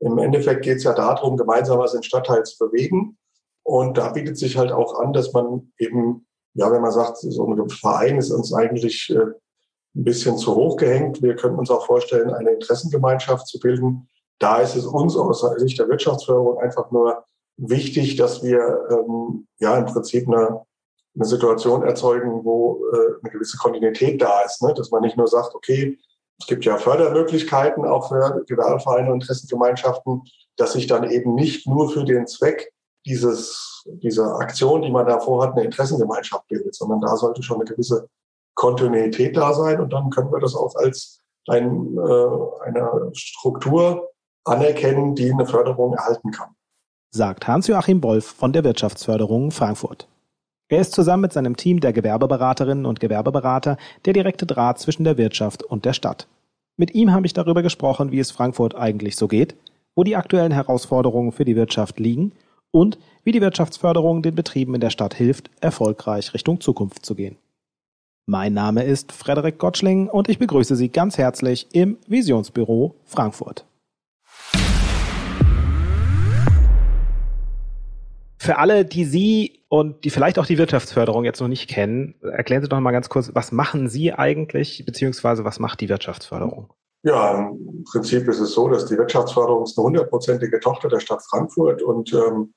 Im Endeffekt geht es ja darum, gemeinsam was im Stadtteil zu bewegen. Und da bietet sich halt auch an, dass man eben, ja, wenn man sagt, so ein Verein ist uns eigentlich äh, ein bisschen zu hoch gehängt. Wir können uns auch vorstellen, eine Interessengemeinschaft zu bilden. Da ist es uns aus Sicht der Wirtschaftsförderung einfach nur wichtig, dass wir ähm, ja im Prinzip eine, eine Situation erzeugen, wo äh, eine gewisse Kontinuität da ist. Ne? Dass man nicht nur sagt, okay, es gibt ja Fördermöglichkeiten auch für Gewerbevereine und Interessengemeinschaften, dass sich dann eben nicht nur für den Zweck dieses, dieser Aktion, die man da vorhat, eine Interessengemeinschaft bildet, sondern da sollte schon eine gewisse Kontinuität da sein und dann können wir das auch als ein, äh, eine Struktur anerkennen, die eine Förderung erhalten kann. Sagt Hans-Joachim Wolf von der Wirtschaftsförderung Frankfurt. Er ist zusammen mit seinem Team der Gewerbeberaterinnen und Gewerbeberater der direkte Draht zwischen der Wirtschaft und der Stadt. Mit ihm habe ich darüber gesprochen, wie es Frankfurt eigentlich so geht, wo die aktuellen Herausforderungen für die Wirtschaft liegen und wie die Wirtschaftsförderung den Betrieben in der Stadt hilft, erfolgreich Richtung Zukunft zu gehen. Mein Name ist Frederik Gottschling und ich begrüße Sie ganz herzlich im Visionsbüro Frankfurt. Für alle, die Sie und die vielleicht auch die Wirtschaftsförderung jetzt noch nicht kennen, erklären Sie doch mal ganz kurz, was machen Sie eigentlich, beziehungsweise was macht die Wirtschaftsförderung? Ja, im Prinzip ist es so, dass die Wirtschaftsförderung ist eine hundertprozentige Tochter der Stadt Frankfurt und ähm,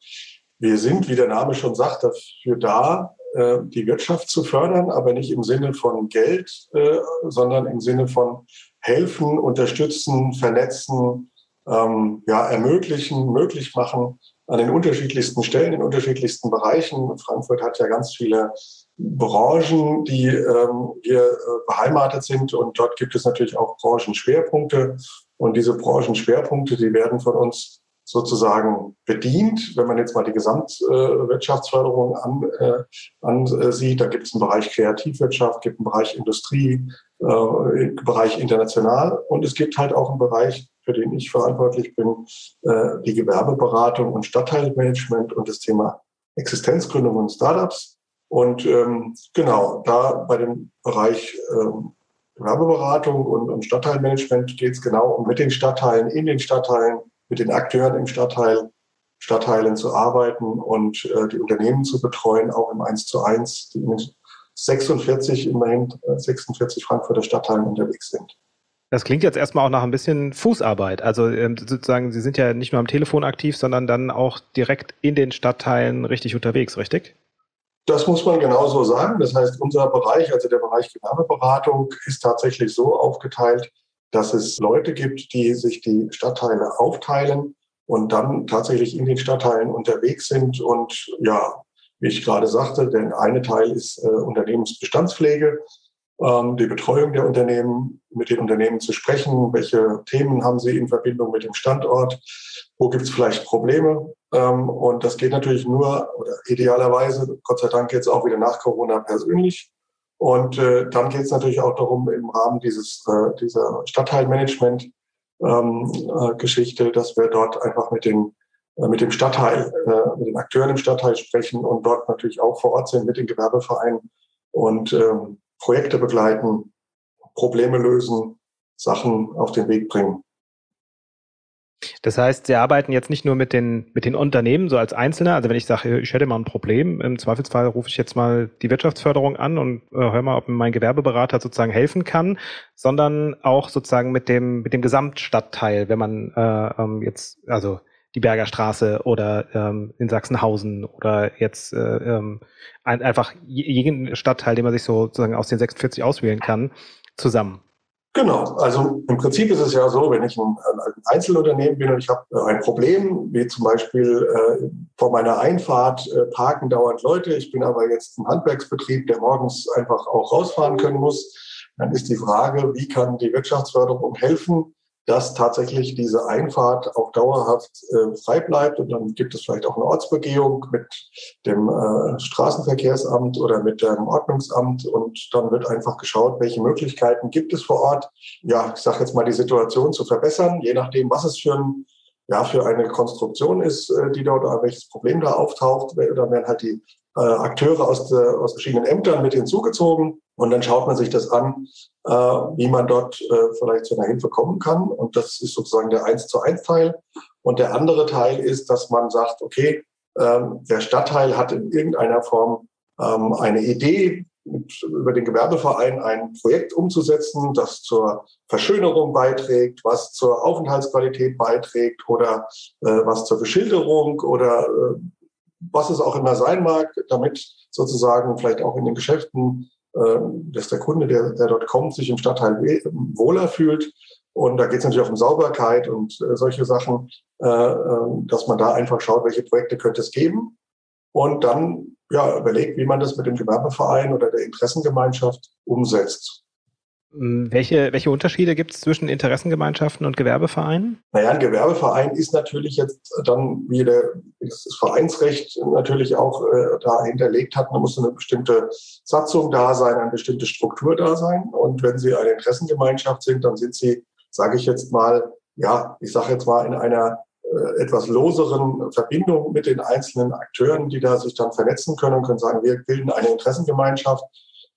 wir sind, wie der Name schon sagt, dafür da, äh, die Wirtschaft zu fördern, aber nicht im Sinne von Geld, äh, sondern im Sinne von helfen, unterstützen, vernetzen, ähm, ja, ermöglichen, möglich machen an den unterschiedlichsten Stellen, in unterschiedlichsten Bereichen. Frankfurt hat ja ganz viele Branchen, die ähm, hier äh, beheimatet sind und dort gibt es natürlich auch Branchenschwerpunkte und diese Branchenschwerpunkte, die werden von uns sozusagen bedient. Wenn man jetzt mal die Gesamtwirtschaftsförderung an, äh, ansieht, da gibt es einen Bereich Kreativwirtschaft, gibt einen Bereich Industrie, äh, Bereich international und es gibt halt auch einen Bereich, für den ich verantwortlich bin, äh, die Gewerbeberatung und Stadtteilmanagement und das Thema Existenzgründung und Startups. Und ähm, genau, da bei dem Bereich ähm, Gewerbeberatung und, Stadtteilmanagement geht es genau um mit den Stadtteilen, in den Stadtteilen, mit den Akteuren im Stadtteil, Stadtteilen zu arbeiten und äh, die Unternehmen zu betreuen, auch im 1 zu 1, die in 46, immerhin 46 äh, Frankfurter Stadtteilen unterwegs sind. Das klingt jetzt erstmal auch nach ein bisschen Fußarbeit. Also ähm, sozusagen, Sie sind ja nicht nur am Telefon aktiv, sondern dann auch direkt in den Stadtteilen richtig unterwegs, richtig? Das muss man genauso sagen. Das heißt, unser Bereich, also der Bereich Gewerbeberatung, ist tatsächlich so aufgeteilt, dass es Leute gibt, die sich die Stadtteile aufteilen und dann tatsächlich in den Stadtteilen unterwegs sind. Und ja, wie ich gerade sagte, der eine Teil ist äh, Unternehmensbestandspflege, die Betreuung der Unternehmen, mit den Unternehmen zu sprechen, welche Themen haben sie in Verbindung mit dem Standort, wo gibt es vielleicht Probleme. Ähm, und das geht natürlich nur oder idealerweise, Gott sei Dank jetzt auch wieder nach Corona persönlich. Und äh, dann geht es natürlich auch darum, im Rahmen dieses, äh, dieser Stadtteilmanagement-Geschichte, ähm, äh, dass wir dort einfach mit, den, mit dem Stadtteil, mit den Akteuren im Stadtteil sprechen und dort natürlich auch vor Ort sind mit den Gewerbevereinen und ähm, Projekte begleiten, Probleme lösen, Sachen auf den Weg bringen. Das heißt, Sie arbeiten jetzt nicht nur mit den, mit den Unternehmen so als Einzelner. Also wenn ich sage, ich hätte mal ein Problem, im Zweifelsfall rufe ich jetzt mal die Wirtschaftsförderung an und äh, höre mal, ob mein Gewerbeberater sozusagen helfen kann, sondern auch sozusagen mit dem, mit dem Gesamtstadtteil, wenn man äh, ähm, jetzt, also die Berger Straße oder ähm, in Sachsenhausen oder jetzt äh, ähm, ein, einfach jeden Stadtteil, den man sich sozusagen aus den 46 auswählen kann, zusammen. Genau, also im Prinzip ist es ja so, wenn ich ein, ein Einzelunternehmen bin und ich habe äh, ein Problem, wie zum Beispiel äh, vor meiner Einfahrt äh, parken dauernd Leute, ich bin aber jetzt ein Handwerksbetrieb, der morgens einfach auch rausfahren können muss, dann ist die Frage, wie kann die Wirtschaftsförderung helfen, dass tatsächlich diese Einfahrt auch dauerhaft äh, frei bleibt. Und dann gibt es vielleicht auch eine Ortsbegehung mit dem äh, Straßenverkehrsamt oder mit dem Ordnungsamt. Und dann wird einfach geschaut, welche Möglichkeiten gibt es vor Ort, ja, ich sage jetzt mal, die Situation zu verbessern, je nachdem, was es für ein ja, für eine Konstruktion ist, äh, die dort, oder welches Problem da auftaucht. Da werden halt die äh, Akteure aus, der, aus verschiedenen Ämtern mit hinzugezogen Und dann schaut man sich das an, äh, wie man dort äh, vielleicht zu einer Hilfe kommen kann. Und das ist sozusagen der eins zu eins Teil. Und der andere Teil ist, dass man sagt, okay, ähm, der Stadtteil hat in irgendeiner Form ähm, eine Idee, mit, über den Gewerbeverein ein Projekt umzusetzen, das zur Verschönerung beiträgt, was zur Aufenthaltsqualität beiträgt oder äh, was zur Beschilderung oder äh, was es auch immer sein mag, damit sozusagen vielleicht auch in den Geschäften, dass der Kunde, der, der dort kommt, sich im Stadtteil wohler fühlt. Und da geht es natürlich auch um Sauberkeit und äh, solche Sachen, äh, äh, dass man da einfach schaut, welche Projekte könnte es geben. Und dann ja, überlegt, wie man das mit dem Gewerbeverein oder der Interessengemeinschaft umsetzt. Welche, welche Unterschiede gibt es zwischen Interessengemeinschaften und Gewerbevereinen? Naja, ein Gewerbeverein ist natürlich jetzt dann, wie der, das Vereinsrecht natürlich auch äh, da hinterlegt hat, da muss eine bestimmte Satzung da sein, eine bestimmte Struktur da sein. Und wenn Sie eine Interessengemeinschaft sind, dann sind Sie, sage ich jetzt mal, ja, ich sage jetzt mal in einer äh, etwas loseren Verbindung mit den einzelnen Akteuren, die da sich dann vernetzen können und können sagen, wir bilden eine Interessengemeinschaft,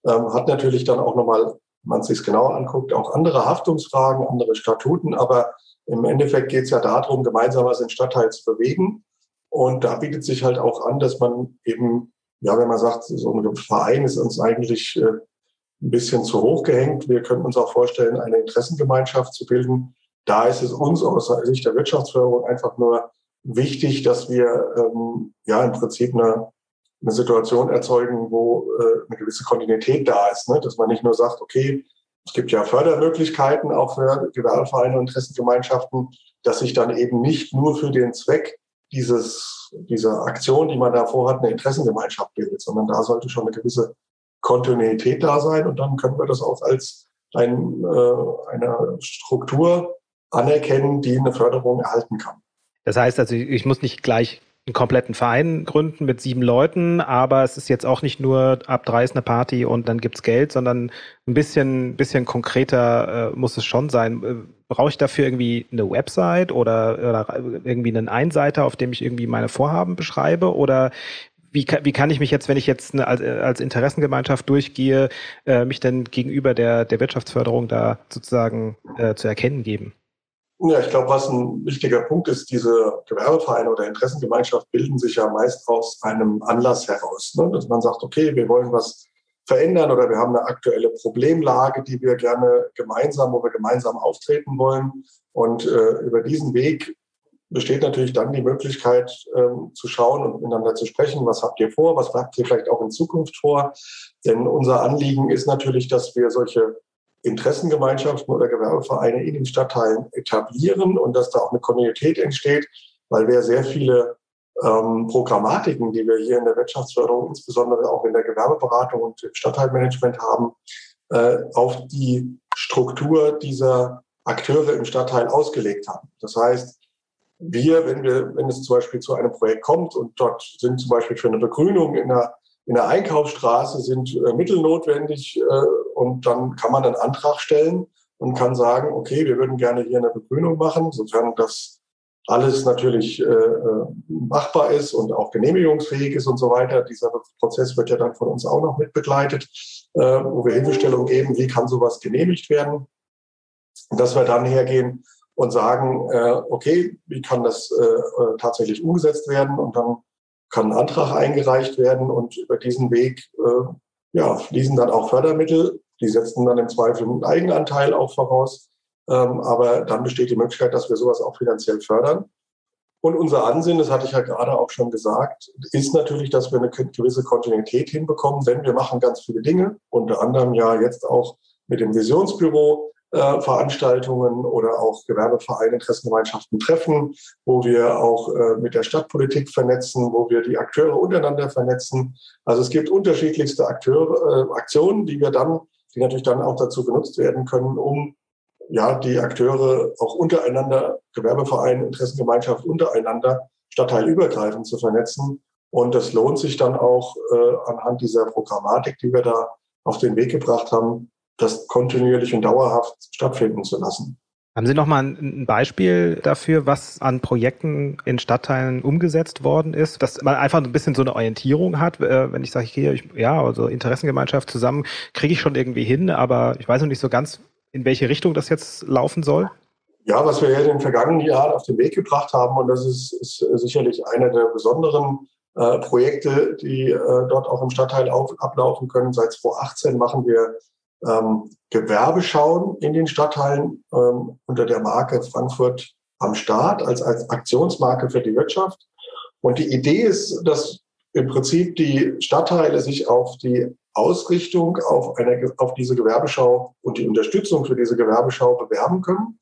ähm, hat natürlich dann auch nochmal, wenn man sich genau anguckt, auch andere Haftungsfragen, andere Statuten, aber im Endeffekt geht es ja darum, gemeinsam was im Stadtteil zu bewegen. Und da bietet sich halt auch an, dass man eben, ja, wenn man sagt, so ein Verein ist uns eigentlich äh, ein bisschen zu hoch gehängt. Wir könnten uns auch vorstellen, eine Interessengemeinschaft zu bilden, da ist es uns aus Sicht der Wirtschaftsförderung einfach nur wichtig, dass wir ähm, ja im Prinzip eine, eine Situation erzeugen, wo äh, eine gewisse Kontinuität da ist. Ne? Dass man nicht nur sagt, okay, es gibt ja Fördermöglichkeiten auch für Gewerbevereine und Interessengemeinschaften, dass sich dann eben nicht nur für den Zweck dieses, dieser Aktion, die man da vorhat, eine Interessengemeinschaft bildet, sondern da sollte schon eine gewisse Kontinuität da sein und dann können wir das auch als ein, äh, eine Struktur anerkennen, die eine Förderung erhalten kann. Das heißt also, ich muss nicht gleich einen kompletten Verein gründen mit sieben Leuten, aber es ist jetzt auch nicht nur ab drei ist eine Party und dann gibt's Geld, sondern ein bisschen, bisschen konkreter äh, muss es schon sein. Äh, brauche ich dafür irgendwie eine Website oder, oder irgendwie einen Einseiter, auf dem ich irgendwie meine Vorhaben beschreibe? Oder wie, wie kann ich mich jetzt, wenn ich jetzt als, als Interessengemeinschaft durchgehe, äh, mich denn gegenüber der, der Wirtschaftsförderung da sozusagen äh, zu erkennen geben? Ja, ich glaube, was ein wichtiger Punkt ist, diese Gewerbevereine oder Interessengemeinschaft bilden sich ja meist aus einem Anlass heraus. Ne? Dass man sagt, okay, wir wollen was verändern oder wir haben eine aktuelle Problemlage, die wir gerne gemeinsam, wo wir gemeinsam auftreten wollen. Und äh, über diesen Weg besteht natürlich dann die Möglichkeit ähm, zu schauen und miteinander zu sprechen, was habt ihr vor, was habt ihr vielleicht auch in Zukunft vor. Denn unser Anliegen ist natürlich, dass wir solche Interessengemeinschaften oder Gewerbevereine in den Stadtteilen etablieren und dass da auch eine Kontinuität entsteht, weil wir sehr viele ähm, Programmatiken, die wir hier in der Wirtschaftsförderung, insbesondere auch in der Gewerbeberatung und im Stadtteilmanagement haben, äh, auf die Struktur dieser Akteure im Stadtteil ausgelegt haben. Das heißt, wir, wenn wir, wenn es zum Beispiel zu einem Projekt kommt und dort sind zum Beispiel für eine Begrünung in einer in der Einkaufsstraße sind äh, Mittel notwendig äh, und dann kann man einen Antrag stellen und kann sagen, okay, wir würden gerne hier eine Begrünung machen, sofern das alles natürlich äh, äh, machbar ist und auch genehmigungsfähig ist und so weiter. Dieser Prozess wird ja dann von uns auch noch mit begleitet, äh, wo wir Hilfestellung geben, wie kann sowas genehmigt werden. Dass wir dann hergehen und sagen, äh, okay, wie kann das äh, äh tatsächlich umgesetzt werden und dann kann ein Antrag eingereicht werden und über diesen Weg äh, ja, fließen dann auch Fördermittel. Die setzen dann im Zweifel einen Eigenanteil auch voraus. Ähm, aber dann besteht die Möglichkeit, dass wir sowas auch finanziell fördern. Und unser Ansinnen, das hatte ich ja gerade auch schon gesagt, ist natürlich, dass wir eine gewisse Kontinuität hinbekommen, denn wir machen ganz viele Dinge, unter anderem ja jetzt auch mit dem Visionsbüro äh, Veranstaltungen oder auch Gewerbevereine, Interessengemeinschaften treffen, wo wir auch äh, mit der Stadtpolitik vernetzen, wo wir die Akteure untereinander vernetzen. Also es gibt unterschiedlichste Akteure, äh, Aktionen, die wir dann, die natürlich dann auch dazu genutzt werden können, um ja die Akteure auch untereinander, Gewerbevereine, Interessengemeinschaft untereinander stadtteilübergreifend zu vernetzen. Und das lohnt sich dann auch anhand dieser Programmatik, die wir da auf den Weg gebracht haben, das kontinuierlich und dauerhaft stattfinden zu lassen. Haben Sie noch mal ein Beispiel dafür, was an Projekten in Stadtteilen umgesetzt worden ist, dass man einfach ein bisschen so eine Orientierung hat, äh, wenn ich sage, hier, ich, ja, also Interessengemeinschaft zusammen kriege ich schon irgendwie hin, aber ich weiß noch nicht so ganz, in welche Richtung das jetzt laufen soll? Ja, was wir ja in den vergangenen Jahren auf den Weg gebracht haben, und das ist, ist sicherlich einer der besonderen äh, Projekte, die äh, dort auch im Stadtteil auf, ablaufen können. Seit 2018 machen wir ähm, Gewerbeschauen in den Stadtteilen ähm, unter der Marke Frankfurt am Start als, als Aktionsmarke für die Wirtschaft. Und die Idee ist, dass im Prinzip die Stadtteile sich auf die Ausrichtung auf, eine, auf diese Gewerbeschau und die Unterstützung für diese Gewerbeschau bewerben können.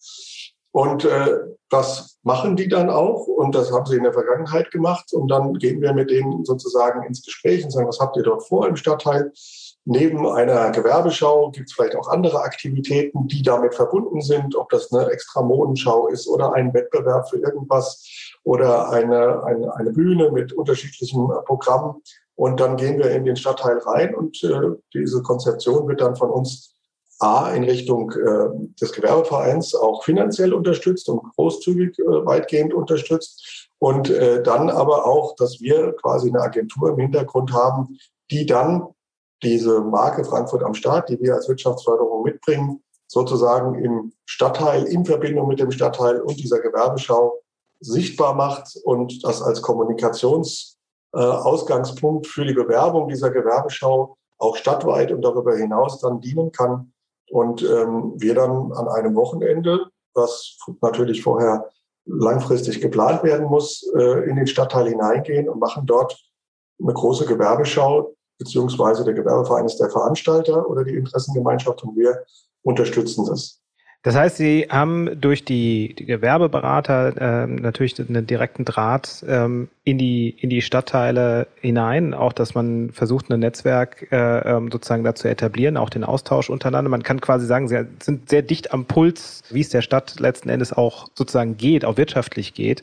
Und äh, das machen die dann auch und das haben sie in der Vergangenheit gemacht. Und dann gehen wir mit denen sozusagen ins Gespräch und sagen, was habt ihr dort vor im Stadtteil? Neben einer Gewerbeschau gibt es vielleicht auch andere Aktivitäten, die damit verbunden sind, ob das eine extra Modenschau ist oder ein Wettbewerb für irgendwas oder eine, eine, eine Bühne mit unterschiedlichen Programmen. Und dann gehen wir in den Stadtteil rein und äh, diese Konzeption wird dann von uns A in Richtung äh, des Gewerbevereins auch finanziell unterstützt und großzügig äh, weitgehend unterstützt. Und äh, dann aber auch, dass wir quasi eine Agentur im Hintergrund haben, die dann diese Marke Frankfurt am Start, die wir als Wirtschaftsförderung mitbringen, sozusagen im Stadtteil, in Verbindung mit dem Stadtteil und dieser Gewerbeschau sichtbar macht und das als Kommunikationsausgangspunkt äh, für die Bewerbung dieser Gewerbeschau auch stadtweit und darüber hinaus dann dienen kann. Und ähm, wir dann an einem Wochenende, was natürlich vorher langfristig geplant werden muss, äh, in den Stadtteil hineingehen und machen dort eine große Gewerbeschau, beziehungsweise der Gewerbeverein ist der Veranstalter oder die Interessengemeinschaft und wir unterstützen das. Das heißt, Sie haben durch die, die Gewerbeberater ähm, natürlich einen direkten Draht ähm, in, die, in die Stadtteile hinein, auch dass man versucht, ein Netzwerk äh, ähm, sozusagen dazu etablieren, auch den Austausch untereinander. Man kann quasi sagen, Sie sind sehr dicht am Puls, wie es der Stadt letzten Endes auch sozusagen geht, auch wirtschaftlich geht.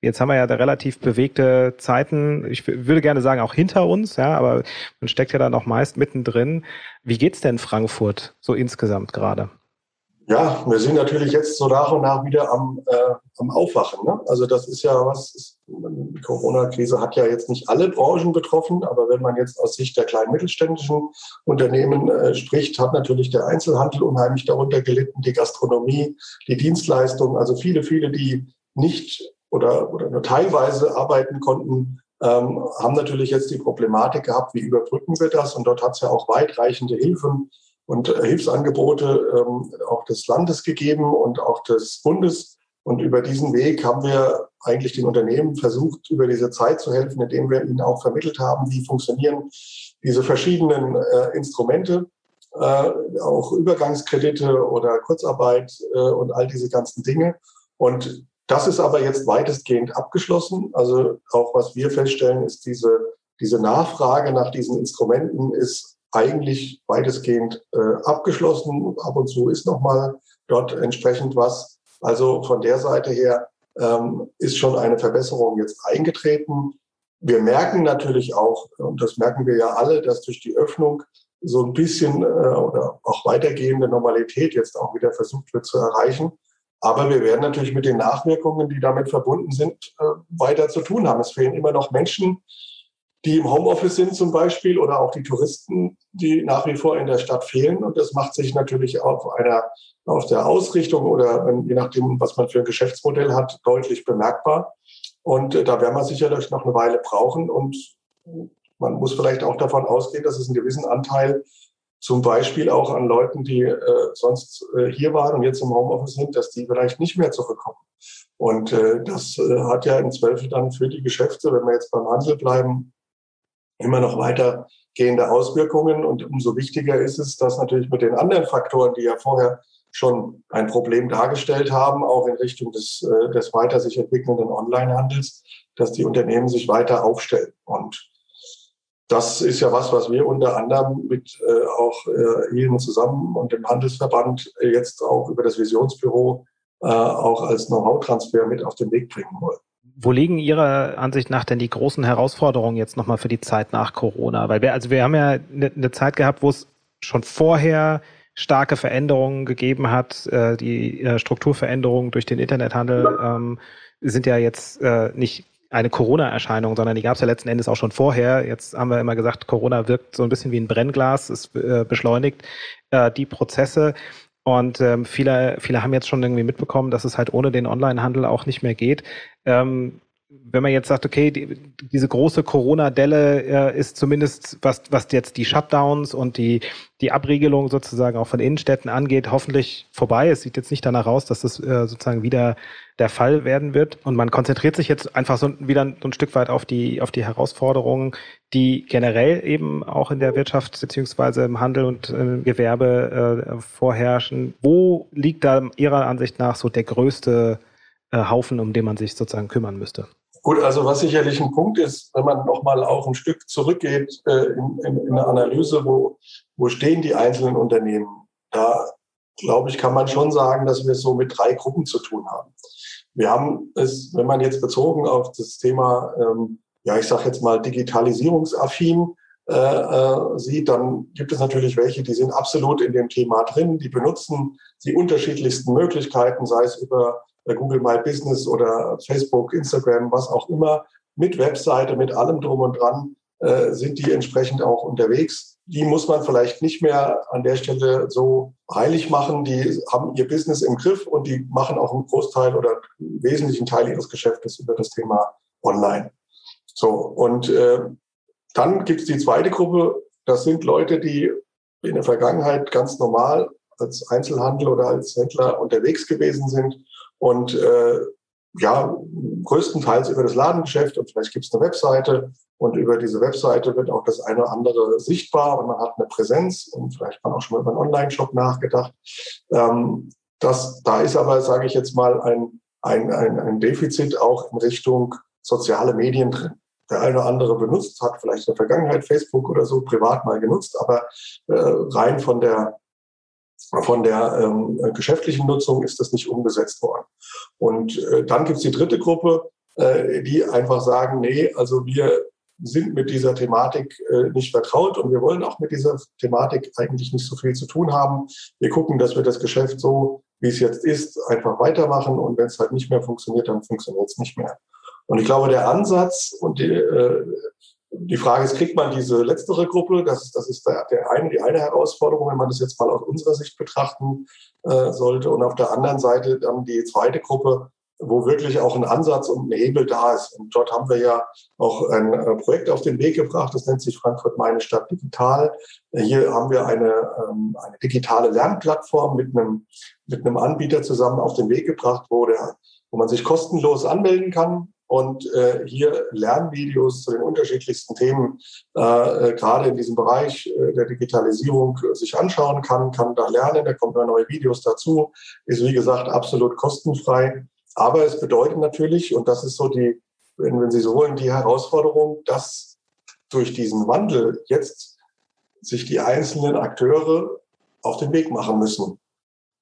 Jetzt haben wir ja relativ bewegte Zeiten. Ich würde gerne sagen, auch hinter uns, ja, aber man steckt ja dann auch meist mittendrin. Wie geht's denn Frankfurt so insgesamt gerade? Ja, wir sind natürlich jetzt so nach und nach wieder am, äh, am Aufwachen. Ne? Also das ist ja was, ist, die Corona-Krise hat ja jetzt nicht alle Branchen betroffen, aber wenn man jetzt aus Sicht der kleinen mittelständischen Unternehmen äh, spricht, hat natürlich der Einzelhandel unheimlich darunter gelitten, die Gastronomie, die Dienstleistung, also viele, viele, die nicht oder, oder nur teilweise arbeiten konnten, ähm, haben natürlich jetzt die Problematik gehabt, wie überbrücken wir das? Und dort hat es ja auch weitreichende Hilfen und äh, Hilfsangebote ähm, auch des Landes gegeben und auch des Bundes. Und über diesen Weg haben wir eigentlich den Unternehmen versucht, über diese Zeit zu helfen, indem wir ihnen auch vermittelt haben, wie funktionieren diese verschiedenen äh, Instrumente, äh, auch Übergangskredite oder Kurzarbeit äh, und all diese ganzen Dinge. Und das ist aber jetzt weitestgehend abgeschlossen. Also auch was wir feststellen, ist diese, diese Nachfrage nach diesen Instrumenten ist eigentlich weitestgehend äh, abgeschlossen. Ab und zu ist nochmal dort entsprechend was. Also von der Seite her ähm, ist schon eine Verbesserung jetzt eingetreten. Wir merken natürlich auch, und das merken wir ja alle, dass durch die Öffnung so ein bisschen äh, oder auch weitergehende Normalität jetzt auch wieder versucht wird zu erreichen. Aber wir werden natürlich mit den Nachwirkungen, die damit verbunden sind, äh, weiter zu tun haben. Es fehlen immer noch Menschen, die im Homeoffice sind zum Beispiel oder auch die Touristen, die nach wie vor in der Stadt fehlen. Und das macht sich natürlich auf einer, auf der Ausrichtung oder je nachdem, was man für ein Geschäftsmodell hat, deutlich bemerkbar. Und äh, da werden wir sicherlich noch eine Weile brauchen. Und man muss vielleicht auch davon ausgehen, dass es einen gewissen Anteil zum Beispiel auch an Leuten, die äh, sonst äh, hier waren und jetzt im Homeoffice sind, dass die vielleicht nicht mehr zurückkommen. Und äh, das äh, hat ja im Zweifel dann für die Geschäfte, wenn wir jetzt beim Handel bleiben, immer noch weitergehende Auswirkungen. Und umso wichtiger ist es, dass natürlich mit den anderen Faktoren, die ja vorher schon ein Problem dargestellt haben, auch in Richtung des, äh, des weiter sich entwickelnden Onlinehandels, dass die Unternehmen sich weiter aufstellen. Und das ist ja was, was wir unter anderem mit äh, auch äh, Ihnen zusammen und dem Handelsverband jetzt auch über das Visionsbüro äh, auch als Know-how-Transfer mit auf den Weg bringen wollen. Wo liegen Ihrer Ansicht nach denn die großen Herausforderungen jetzt nochmal für die Zeit nach Corona? Weil wir, also wir haben ja eine, eine Zeit gehabt, wo es schon vorher starke Veränderungen gegeben hat. Äh, die äh, Strukturveränderungen durch den Internethandel ähm, sind ja jetzt äh, nicht eine Corona-Erscheinung, sondern die gab es ja letzten Endes auch schon vorher. Jetzt haben wir immer gesagt, Corona wirkt so ein bisschen wie ein Brennglas, es äh, beschleunigt äh, die Prozesse. Und ähm, viele, viele haben jetzt schon irgendwie mitbekommen, dass es halt ohne den Onlinehandel auch nicht mehr geht. Ähm, wenn man jetzt sagt, okay, die, diese große Corona-Delle äh, ist zumindest, was, was jetzt die Shutdowns und die, die Abriegelung sozusagen auch von Innenstädten angeht, hoffentlich vorbei. Es sieht jetzt nicht danach aus, dass das äh, sozusagen wieder der Fall werden wird. Und man konzentriert sich jetzt einfach so wieder so ein Stück weit auf die, auf die Herausforderungen, die generell eben auch in der Wirtschaft beziehungsweise im Handel und im Gewerbe äh, vorherrschen. Wo liegt da Ihrer Ansicht nach so der größte äh, Haufen, um den man sich sozusagen kümmern müsste. Gut, also was sicherlich ein Punkt ist, wenn man nochmal auch ein Stück zurückgeht äh, in, in, in eine Analyse, wo, wo stehen die einzelnen Unternehmen, da glaube ich, kann man schon sagen, dass wir es so mit drei Gruppen zu tun haben. Wir haben es, wenn man jetzt bezogen auf das Thema, ähm, ja, ich sage jetzt mal digitalisierungsaffin äh, äh, sieht, dann gibt es natürlich welche, die sind absolut in dem Thema drin, die benutzen die unterschiedlichsten Möglichkeiten, sei es über Google My Business oder Facebook, Instagram, was auch immer, mit Webseite, mit allem drum und dran, äh, sind die entsprechend auch unterwegs. Die muss man vielleicht nicht mehr an der Stelle so heilig machen. Die haben ihr Business im Griff und die machen auch einen Großteil oder einen wesentlichen Teil ihres Geschäftes über das Thema Online. So, und äh, dann gibt es die zweite Gruppe. Das sind Leute, die in der Vergangenheit ganz normal als Einzelhandel oder als Händler unterwegs gewesen sind und äh, ja, größtenteils über das Ladengeschäft und vielleicht gibt es eine Webseite und über diese Webseite wird auch das eine oder andere sichtbar und man hat eine Präsenz und vielleicht man auch schon mal über einen Online-Shop nachgedacht. Ähm, das, da ist aber, sage ich jetzt mal, ein, ein, ein, ein Defizit auch in Richtung soziale Medien drin. Der eine oder andere benutzt, hat vielleicht in der Vergangenheit Facebook oder so privat mal genutzt, aber äh, rein von der von der ähm, geschäftlichen Nutzung ist das nicht umgesetzt worden. Und äh, dann gibt es die dritte Gruppe, äh, die einfach sagen, nee, also wir sind mit dieser Thematik äh, nicht vertraut und wir wollen auch mit dieser Thematik eigentlich nicht so viel zu tun haben. Wir gucken, dass wir das Geschäft so, wie es jetzt ist, einfach weitermachen und wenn es halt nicht mehr funktioniert, dann funktioniert es nicht mehr. Und ich glaube, der Ansatz und die, äh, die Frage ist, kriegt man diese letztere Gruppe? Das, das ist der, der eine, die eine Herausforderung, wenn man das jetzt mal aus unserer Sicht betrachten äh, sollte. Und auf der anderen Seite dann die zweite Gruppe, wo wirklich auch ein Ansatz und ein Hebel da ist. Und dort haben wir ja auch ein äh, Projekt auf den Weg gebracht, das nennt sich Frankfurt Meine Stadt Digital. Hier haben wir eine, ähm, eine digitale Lernplattform mit einem, mit einem Anbieter zusammen auf den Weg gebracht, wo, der, wo man sich kostenlos anmelden kann und äh, hier Lernvideos zu den unterschiedlichsten Themen, äh, äh, gerade in diesem Bereich äh, der Digitalisierung, äh, sich anschauen kann, kann da lernen, da kommen neue Videos dazu, ist wie gesagt absolut kostenfrei. Aber es bedeutet natürlich, und das ist so die, wenn, wenn Sie so wollen, die Herausforderung, dass durch diesen Wandel jetzt sich die einzelnen Akteure auf den Weg machen müssen.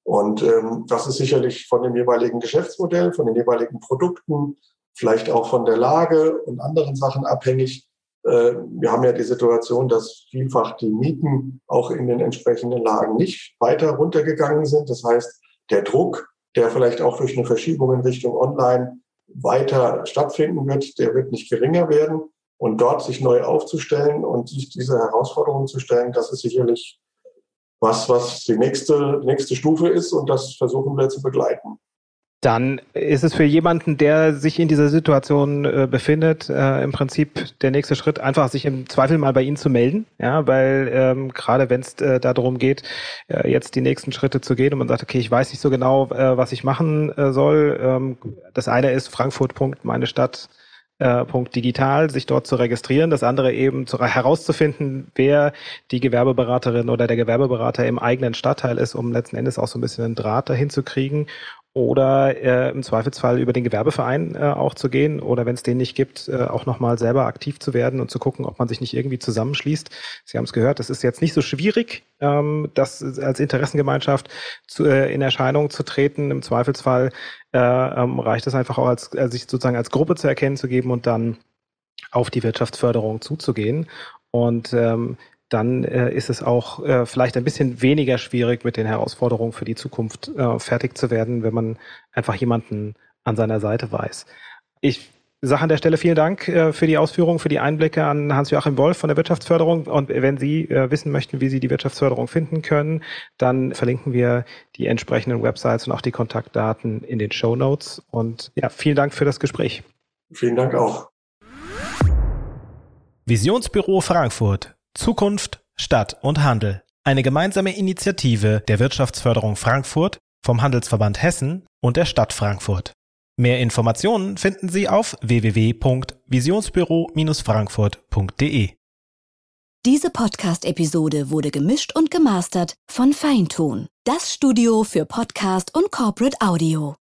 Und ähm, das ist sicherlich von dem jeweiligen Geschäftsmodell, von den jeweiligen Produkten, vielleicht auch von der Lage und anderen Sachen abhängig. Äh, wir haben ja die Situation, dass vielfach die Mieten auch in den entsprechenden Lagen nicht weiter runtergegangen sind. Das heißt, der Druck, der vielleicht auch durch eine Verschiebung in Richtung Online weiter stattfinden wird, der wird nicht geringer werden. Und dort sich neu aufzustellen und sich diese Herausforderungen zu stellen, das ist sicherlich was, was die nächste, nächste Stufe ist. Und das versuchen wir zu begleiten dann ist es für jemanden, der sich in dieser Situation äh, befindet, äh, im Prinzip der nächste Schritt, einfach sich im Zweifel mal bei Ihnen zu melden, ja, weil ähm, gerade wenn es äh, darum geht, äh, jetzt die nächsten Schritte zu gehen und man sagt, okay, ich weiß nicht so genau, äh, was ich machen äh, soll. Ähm, das eine ist Frankfurt. meine Stadt äh, sich dort zu registrieren. Das andere eben zu, herauszufinden, wer die Gewerbeberaterin oder der Gewerbeberater im eigenen Stadtteil ist, um letzten Endes auch so ein bisschen einen Draht dahin zu kriegen oder äh, im Zweifelsfall über den Gewerbeverein äh, auch zu gehen oder wenn es den nicht gibt, äh, auch nochmal selber aktiv zu werden und zu gucken, ob man sich nicht irgendwie zusammenschließt. Sie haben es gehört, es ist jetzt nicht so schwierig, ähm, das als Interessengemeinschaft zu, äh, in Erscheinung zu treten. Im Zweifelsfall äh, ähm, reicht es einfach auch, als, als sich sozusagen als Gruppe zu erkennen zu geben und dann auf die Wirtschaftsförderung zuzugehen. Und ähm, dann äh, ist es auch äh, vielleicht ein bisschen weniger schwierig, mit den Herausforderungen für die Zukunft äh, fertig zu werden, wenn man einfach jemanden an seiner Seite weiß. Ich sage an der Stelle vielen Dank äh, für die Ausführungen, für die Einblicke an Hans-Joachim Wolf von der Wirtschaftsförderung. Und wenn Sie äh, wissen möchten, wie Sie die Wirtschaftsförderung finden können, dann verlinken wir die entsprechenden Websites und auch die Kontaktdaten in den Show Notes. Und ja, vielen Dank für das Gespräch. Vielen Dank auch. Visionsbüro Frankfurt. Zukunft, Stadt und Handel. Eine gemeinsame Initiative der Wirtschaftsförderung Frankfurt, vom Handelsverband Hessen und der Stadt Frankfurt. Mehr Informationen finden Sie auf www.visionsbüro-frankfurt.de. Diese Podcast-Episode wurde gemischt und gemastert von Feintun, das Studio für Podcast und Corporate Audio.